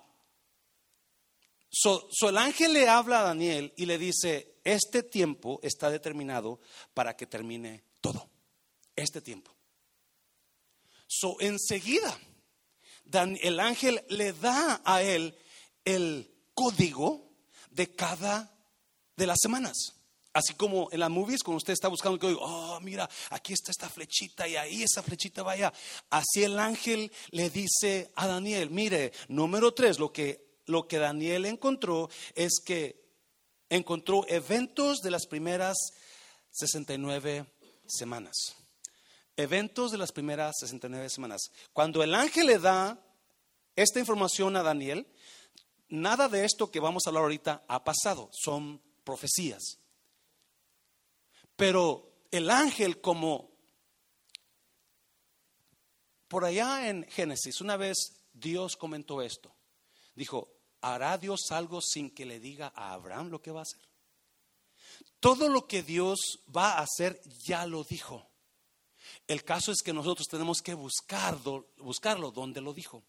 so, el ángel le habla a Daniel y le dice, este tiempo está determinado para que termine todo. Este tiempo. So, enseguida, el ángel le da a él el código de cada de las semanas. Así como en las movies, cuando usted está buscando el código, oh, mira, aquí está esta flechita y ahí esa flechita vaya. Así el ángel le dice a Daniel, mire, número tres, lo que, lo que Daniel encontró es que encontró eventos de las primeras 69 semanas. Eventos de las primeras 69 semanas. Cuando el ángel le da esta información a Daniel, nada de esto que vamos a hablar ahorita ha pasado, son profecías. Pero el ángel como por allá en Génesis, una vez Dios comentó esto. Dijo, ¿hará Dios algo sin que le diga a Abraham lo que va a hacer? Todo lo que Dios va a hacer ya lo dijo. El caso es que nosotros tenemos que buscarlo, donde lo dijo.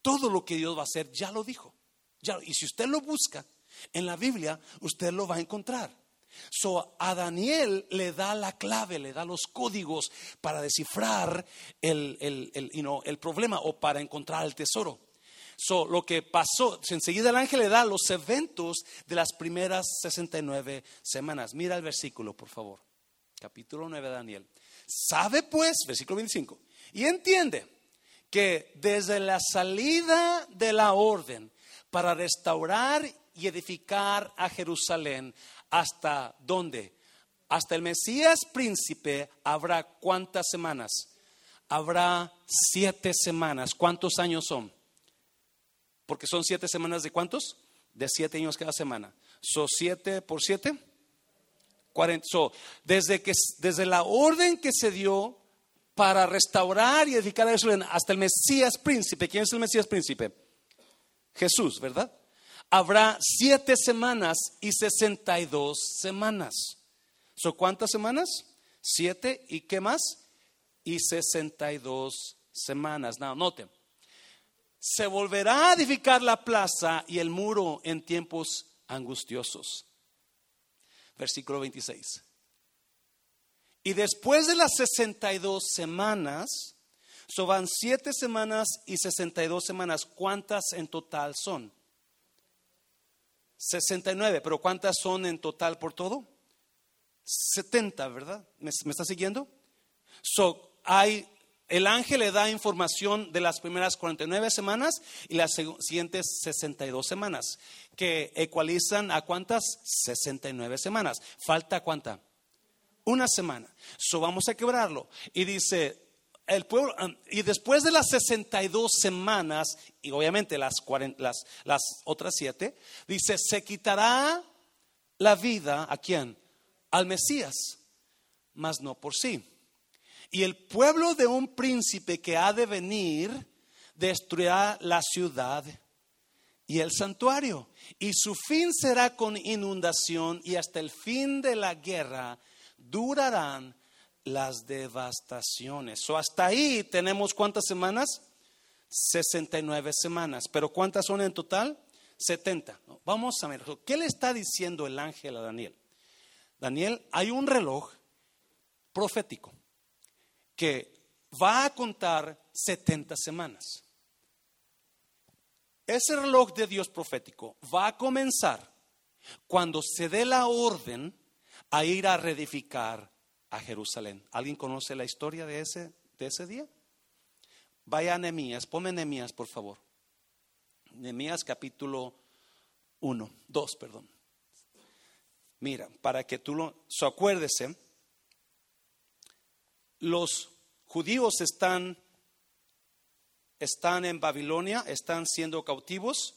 Todo lo que Dios va a hacer ya lo dijo. Y si usted lo busca en la Biblia, usted lo va a encontrar. So, a Daniel le da la clave, le da los códigos para descifrar el, el, problema o para encontrar el tesoro. So, lo que pasó, enseguida el ángel le da los eventos de las primeras 69 semanas. Mira el versículo, por favor. Capítulo 9 de Daniel. Sabe pues, versículo 25, y entiende que desde la salida de la orden para restaurar y edificar a Jerusalén hasta dónde? Hasta el Mesías príncipe habrá cuántas semanas? Habrá siete semanas. ¿Cuántos años son? Porque son siete semanas de cuántos? De siete años cada semana. ¿Son siete por siete? Cuarenta. desde, que, desde la orden que se dio para restaurar y edificar a Jerusalén hasta el Mesías príncipe. ¿Quién es el Mesías príncipe? Jesús, ¿verdad? habrá siete semanas y sesenta y dos semanas. ¿Son cuántas semanas? Siete y qué más? Y sesenta y dos semanas. No, noten. Se volverá a edificar la plaza y el muro en tiempos angustiosos. Versículo 26. Y después de las sesenta y dos semanas, so van siete semanas y sesenta y dos semanas. ¿Cuántas en total son? 69, pero ¿cuántas son en total por todo? 70, ¿verdad? ¿Me, está siguiendo? So, hay el ángel le da información de las primeras 49 semanas y las siguientes 62 semanas, que ecualizan a cuántas? 69 semanas. ¿Falta cuánta? Una semana. So vamos a quebrarlo. Y dice, el pueblo, y después de las 62 semanas, y obviamente las, las, las otras siete, dice, se quitará la vida a quién? Al Mesías, mas no por sí. Y el pueblo de un príncipe que ha de venir destruirá la ciudad y el santuario. Y su fin será con inundación y hasta el fin de la guerra durarán las devastaciones. O hasta ahí tenemos cuántas semanas? 69 semanas. Pero ¿cuántas son en total? 70. Vamos a ver, ¿qué le está diciendo el ángel a Daniel? Daniel, hay un reloj profético que va a contar 70 semanas. Ese reloj de Dios profético va a comenzar cuando se dé la orden a ir a reedificar a Jerusalén. ¿Alguien conoce la historia de ese, de ese día? Vaya a Nehemías, ponme Nehemías, por favor. Nehemías capítulo 1, 2, perdón. Mira, para que tú lo, so, acuérdese, los judíos están, están en Babilonia, están siendo cautivos.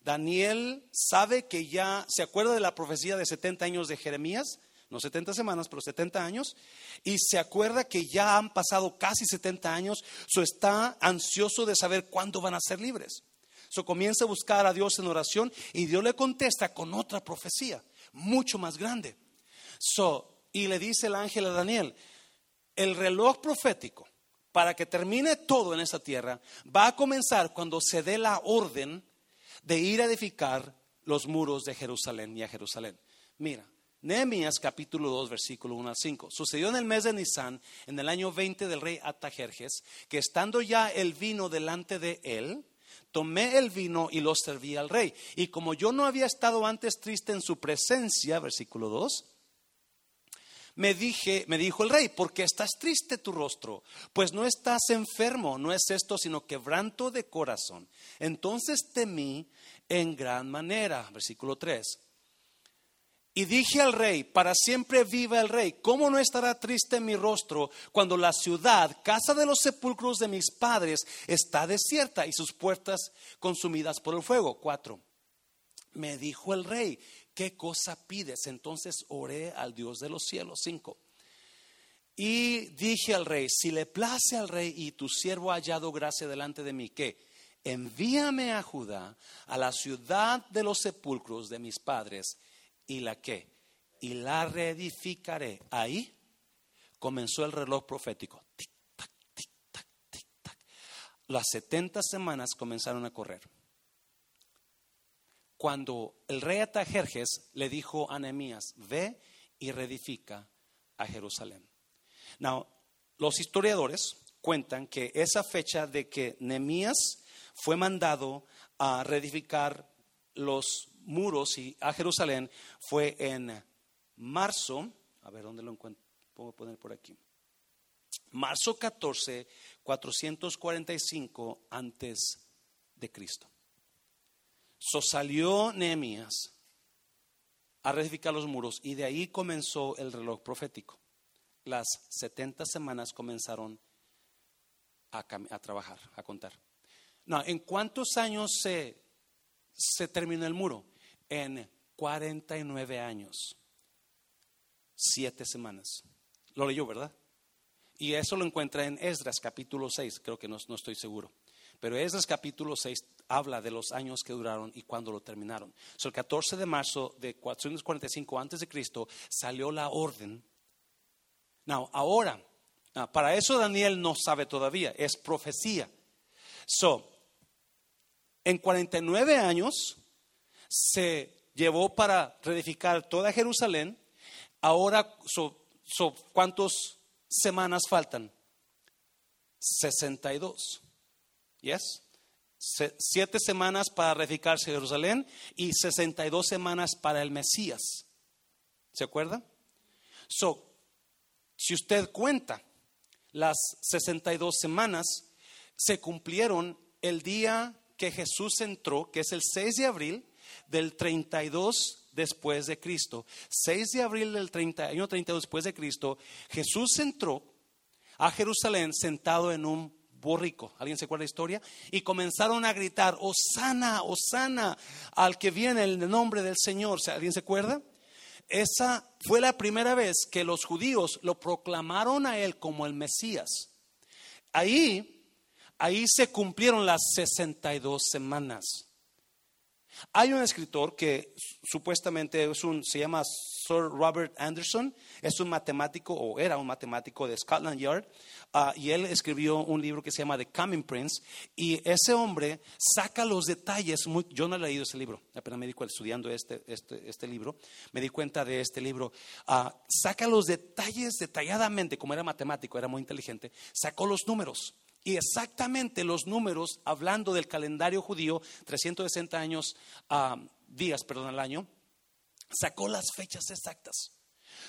Daniel sabe que ya, ¿se acuerda de la profecía de 70 años de Jeremías? No 70 semanas, pero 70 años. Y se acuerda que ya han pasado casi 70 años. So está ansioso de saber cuándo van a ser libres. So comienza a buscar a Dios en oración y Dios le contesta con otra profecía, mucho más grande. So, y le dice el ángel a Daniel, el reloj profético para que termine todo en esta tierra va a comenzar cuando se dé la orden de ir a edificar los muros de Jerusalén y a Jerusalén. Mira, Nehemías capítulo 2 versículo 1 al 5. Sucedió en el mes de Nisan, en el año 20 del rey Atajerjes, que estando ya el vino delante de él, tomé el vino y lo serví al rey. Y como yo no había estado antes triste en su presencia, versículo 2, me dije, me dijo el rey, ¿por qué estás triste tu rostro? Pues no estás enfermo, no es esto sino quebranto de corazón. Entonces temí en gran manera, versículo 3. Y dije al rey, para siempre viva el rey, ¿cómo no estará triste mi rostro cuando la ciudad, casa de los sepulcros de mis padres, está desierta y sus puertas consumidas por el fuego? Cuatro. Me dijo el rey, ¿qué cosa pides? Entonces oré al Dios de los cielos. Cinco. Y dije al rey, si le place al rey y tu siervo ha hallado gracia delante de mí, ¿qué? Envíame a Judá, a la ciudad de los sepulcros de mis padres, y la que, y la reedificaré. Ahí comenzó el reloj profético. Tic, tac, tic, tac, tic, tac. Las 70 semanas comenzaron a correr cuando el rey Atajerjes le dijo a Nehemías, ve y reedifica a Jerusalén. Now, los historiadores cuentan que esa fecha de que Nehemías fue mandado a reedificar los muros y a Jerusalén fue en marzo, a ver dónde lo encuentro, puedo poner por aquí. Marzo 14, 445 antes de Cristo. Salió Nehemías a reedificar los muros y de ahí comenzó el reloj profético. Las 70 semanas comenzaron a, trabajar, a contar. No, ¿en cuántos años se, terminó el muro? En 49 años, siete semanas. Lo leyó, ¿verdad? Y eso lo encuentra en Esdras capítulo 6, creo que no estoy seguro. Pero Esdras capítulo 6 habla de los años que duraron y cuándo lo terminaron. el 14 de marzo de 445 antes de Cristo salió la orden. Now, ahora, para eso Daniel no sabe todavía, es profecía. So, en 49 años se llevó para reedificar toda Jerusalén. Ahora, so, ¿cuántas semanas faltan? 62. ¿Yes? siete semanas para reedificarse Jerusalén y 62 semanas para el Mesías. ¿Se acuerda? So, si usted cuenta las 62 semanas se cumplieron el día que Jesús entró, que es el 6 de abril del 32 después de Cristo. 6 de abril del 30, año 32 después de Cristo, Jesús entró a Jerusalén sentado en un borrico. ¿Alguien se acuerda la historia? Y comenzaron a gritar, Osana, Osana, al que viene el nombre del Señor. ¿Alguien se acuerda? Esa fue la primera vez que los judíos lo proclamaron a él como el Mesías. Ahí, ahí se cumplieron las 62 semanas. Hay un escritor que supuestamente es un, se llama Sir Robert Anderson, es un matemático o era un matemático de Scotland Yard, ah, y él escribió un libro que se llama The Coming Prince, y ese hombre saca los detalles, yo no he leído ese libro, apenas me di cuenta estudiando este, este, este, libro, me di cuenta de este libro, ah, saca los detalles detalladamente, como era matemático, era muy inteligente, sacó los números. Y exactamente los números, hablando del calendario judío, 360 años, ah, días, perdón, al año, sacó las fechas exactas.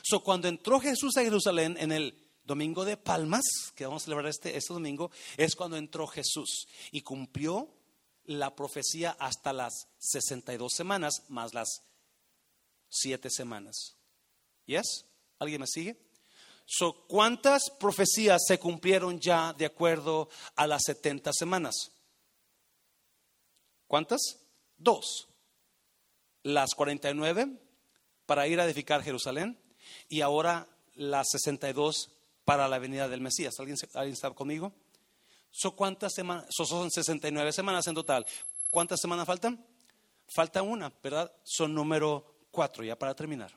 So, cuando entró Jesús a Jerusalén en el domingo de Palmas, que vamos a celebrar este, este domingo, es cuando entró Jesús y cumplió la profecía hasta las 62 semanas más las 7 semanas. ¿Yes? ¿Alguien me sigue? So, ¿Cuántas profecías se cumplieron ya de acuerdo a las 70 semanas? ¿Cuántas? Dos. Las 49 para ir a edificar Jerusalén y ahora las 62 para la venida del Mesías. ¿Alguien, ¿alguien está conmigo? So, ¿Cuántas semanas? son 69 semanas en total. ¿Cuántas semanas faltan? Falta una, ¿verdad? Son número cuatro, ya para terminar.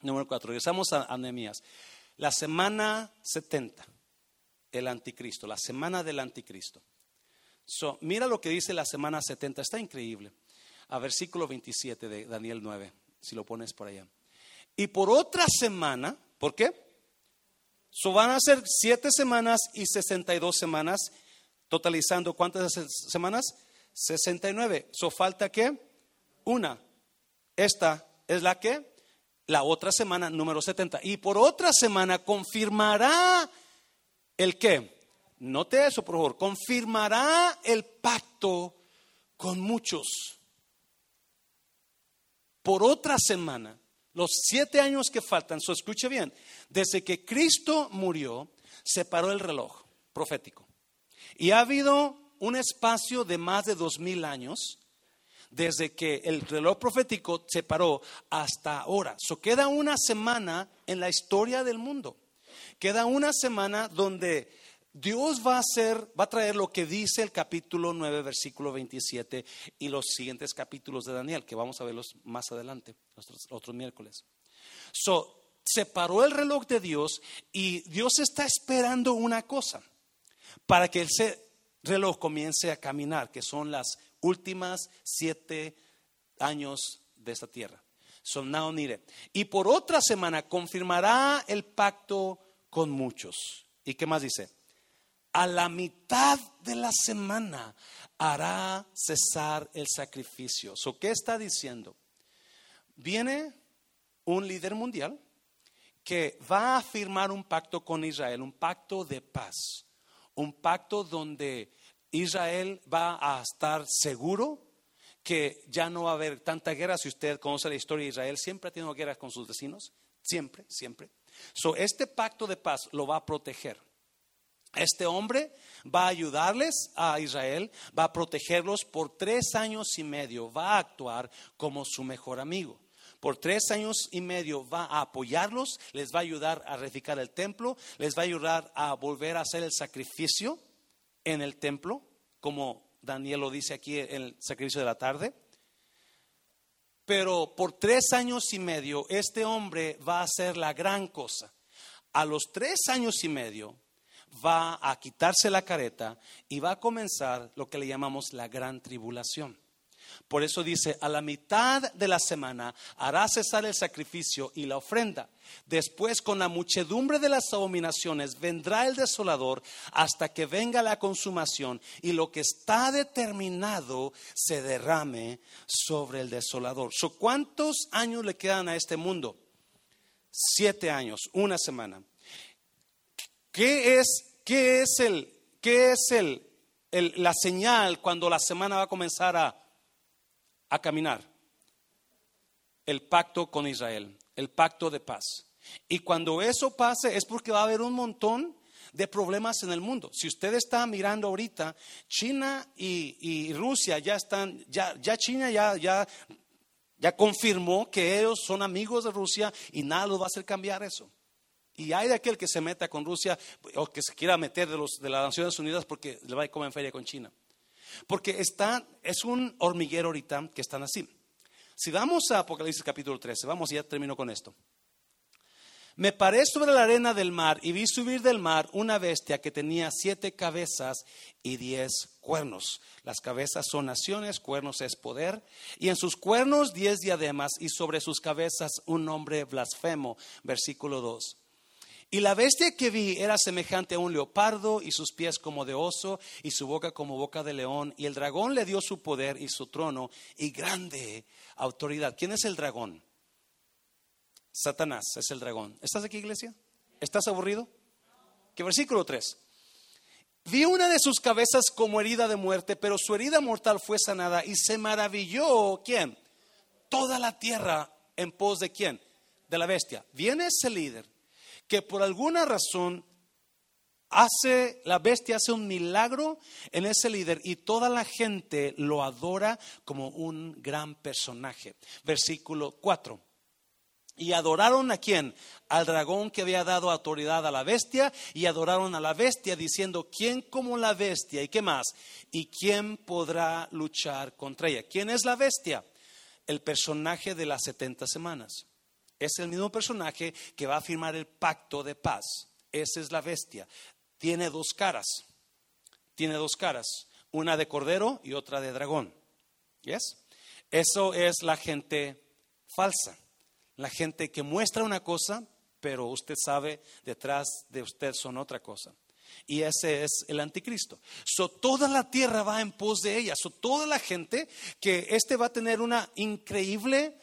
Número cuatro. Regresamos a, a la semana 70, el anticristo, la semana del anticristo. So, mira lo que dice la semana 70, está increíble. A versículo 27 de Daniel 9, si lo pones por allá. Y por otra semana, ¿por qué? So, van a ser siete semanas y 62 semanas, totalizando cuántas semanas? 69. So, falta qué? Una. Esta es la que la otra semana, número 70. Y por otra semana confirmará el qué. Note eso, por favor. Confirmará el pacto con muchos. Por otra semana, los siete años que faltan, so escuche bien, desde que Cristo murió, se paró el reloj profético. Y ha habido un espacio de más de dos mil años desde que el reloj profético se paró hasta ahora. So queda una semana en la historia del mundo. Queda una semana donde Dios va a hacer, va a traer lo que dice el capítulo 9, versículo 27 y los siguientes capítulos de Daniel, que vamos a verlos más adelante, otros, miércoles. So, se paró el reloj de Dios y Dios está esperando una cosa para que ese reloj comience a caminar, que son las últimas siete años de esta tierra. Son now Y por otra semana confirmará el pacto con muchos. ¿Y qué más dice? A la mitad de la semana hará cesar el sacrificio. So, ¿Qué está diciendo? Viene un líder mundial que va a firmar un pacto con Israel, un pacto de paz, un pacto donde Israel va a estar seguro que ya no va a haber tanta guerra. Si usted conoce la historia de Israel, siempre ha tenido guerras con sus vecinos, siempre, siempre. So, este pacto de paz lo va a proteger. Este hombre va a ayudarles a Israel, va a protegerlos por tres años y medio, va a actuar como su mejor amigo. Por tres años y medio va a apoyarlos, les va a ayudar a reedificar el templo, les va a ayudar a volver a hacer el sacrificio en el templo, como Daniel lo dice aquí en el sacrificio de la tarde. Pero por tres años y medio este hombre va a hacer la gran cosa. A los tres años y medio va a quitarse la careta y va a comenzar lo que le llamamos la gran tribulación. Por eso dice, a la mitad de la semana hará cesar el sacrificio y la ofrenda. Después, con la muchedumbre de las abominaciones, vendrá el desolador hasta que venga la consumación y lo que está determinado se derrame sobre el desolador. ¿Cuántos años le quedan a este mundo? Siete años, una semana. ¿Qué es, qué es, el, qué es el, la señal cuando la semana va a comenzar a, a caminar? El pacto con Israel, el pacto de paz. Y cuando eso pase es porque va a haber un montón de problemas en el mundo. Si usted está mirando ahorita, China y, Rusia ya están, ya, ya China ya, ya, ya confirmó que ellos son amigos de Rusia y nada lo va a hacer cambiar eso. Y hay de aquel que se meta con Rusia o que se quiera meter de, los, de las Naciones Unidas porque le va a comer en feria con China. Porque está, es un hormiguero ahorita que están así. Si vamos a Apocalipsis capítulo 13, vamos, ya termino con esto. Me paré sobre la arena del mar y vi subir del mar una bestia que tenía siete cabezas y diez cuernos. Las cabezas son naciones, cuernos es poder, y en sus cuernos diez diademas y sobre sus cabezas un nombre blasfemo. Versículo 2. Y la bestia que vi era semejante a un leopardo y sus pies como de oso y su boca como boca de león. Y el dragón le dio su poder y su trono y grande autoridad. ¿Quién es el dragón? Satanás es el dragón. ¿Estás aquí, iglesia? ¿Estás aburrido? ¿Qué versículo 3? Vi una de sus cabezas como herida de muerte, pero su herida mortal fue sanada y se maravilló, ¿quién? Toda la tierra en pos de quién? De la bestia. Viene ese líder que por alguna razón hace, la bestia hace un milagro en ese líder y toda la gente lo adora como un gran personaje. Versículo 4. Y adoraron a quién? Al dragón que había dado autoridad a la bestia y adoraron a la bestia diciendo, ¿quién como la bestia? ¿Y qué más? ¿Y quién podrá luchar contra ella? ¿Quién es la bestia? El personaje de las 70 semanas. Es el mismo personaje que va a firmar el pacto de paz. Esa es la bestia. Tiene dos caras. Tiene dos caras. Una de cordero y otra de dragón. ¿Yes? Eso es la gente falsa la gente que muestra una cosa, pero usted sabe detrás de usted son otra cosa. Y ese es el anticristo. So, toda la tierra va en pos de ella. So, toda la gente que este va a tener una increíble,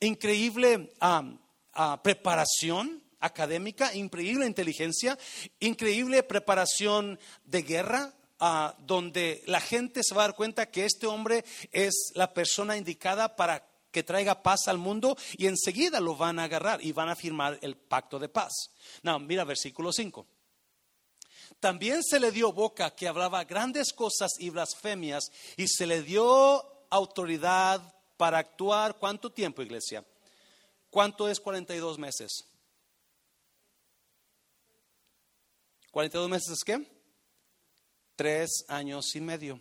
increíble preparación académica, increíble inteligencia, increíble preparación de guerra, donde la gente se va a dar cuenta que este hombre es la persona indicada para que traiga paz al mundo y enseguida lo van a agarrar y van a firmar el pacto de paz. No, mira versículo 5. También se le dio boca que hablaba grandes cosas y blasfemias y se le dio autoridad para actuar. ¿Cuánto tiempo, iglesia? ¿Cuánto es 42 meses? ¿42 meses es qué? Tres años y medio.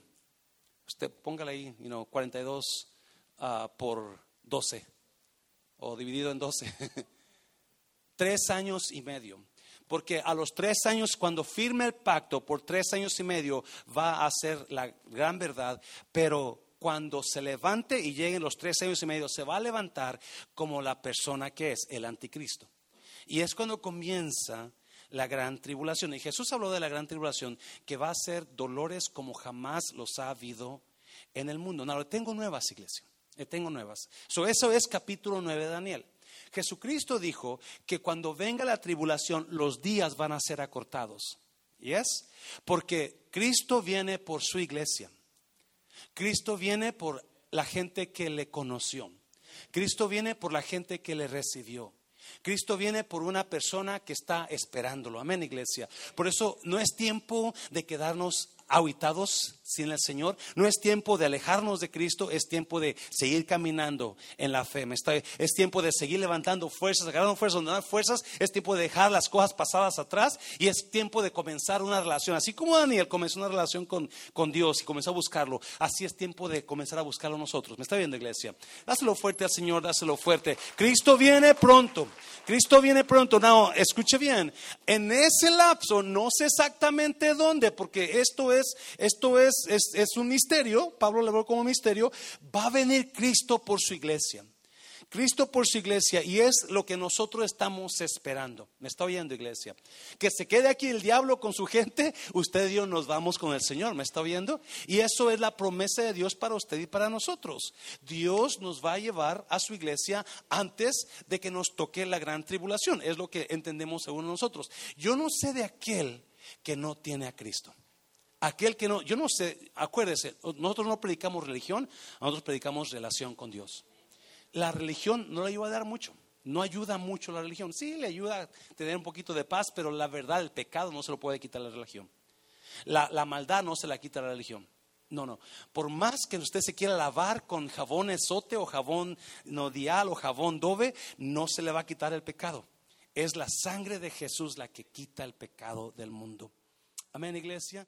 Usted póngale ahí, you know, 42 Ah, por 12 o dividido en 12. tres años y medio. Porque a los tres años, cuando firme el pacto, por tres años y medio va a ser la gran verdad, pero cuando se levante y lleguen los tres años y medio, se va a levantar como la persona que es el anticristo. Y es cuando comienza la gran tribulación. Y Jesús habló de la gran tribulación, que va a ser dolores como jamás los ha habido en el mundo. No, tengo nuevas, iglesias tengo nuevas. eso es capítulo 9 de Daniel. Jesucristo dijo que cuando venga la tribulación los días van a ser acortados. ¿Y es? Porque Cristo viene por su iglesia. Cristo viene por la gente que le conoció. Cristo viene por la gente que le recibió. Cristo viene por una persona que está esperándolo. Amén, iglesia. Por eso no es tiempo de quedarnos ahuitados sin el Señor. No es tiempo de alejarnos de Cristo, es tiempo de seguir caminando en la fe. Es tiempo de seguir levantando fuerzas, agarrando fuerzas donde fuerzas. Es tiempo de dejar las cosas pasadas atrás y es tiempo de comenzar una relación. Así como Daniel comenzó una relación con, con Dios y comenzó a buscarlo, así es tiempo de comenzar a buscarlo nosotros. ¿Me está viendo, iglesia? Dáselo fuerte al Señor, dáselo fuerte. Cristo viene pronto. Cristo viene pronto. No, escuche bien. En ese lapso, no sé exactamente dónde, porque esto es, esto es es, un misterio, Pablo lo ve como misterio, va a venir Cristo por su iglesia. Cristo por su iglesia y es lo que nosotros estamos esperando. ¿Me está oyendo iglesia? Que se quede aquí el diablo con su gente, usted y yo nos vamos con el Señor. ¿Me está oyendo? Y eso es la promesa de Dios para usted y para nosotros. Dios nos va a llevar a su iglesia antes de que nos toque la gran tribulación. Es lo que entendemos según nosotros. Yo no sé de aquel que no tiene a Cristo. Aquel que no, yo no sé, acuérdese, nosotros no predicamos religión, nosotros predicamos relación con Dios la religión no le ayuda a dar mucho. No ayuda mucho la religión. Sí, le ayuda a tener un poquito de paz, pero la verdad, el pecado no se lo puede quitar la religión. La, maldad no se la quita la religión. No, no. Por más que usted se quiera lavar con jabón esote o jabón nodial o jabón dove, no se le va a quitar el pecado. Es la sangre de Jesús la que quita el pecado del mundo. Amén, iglesia.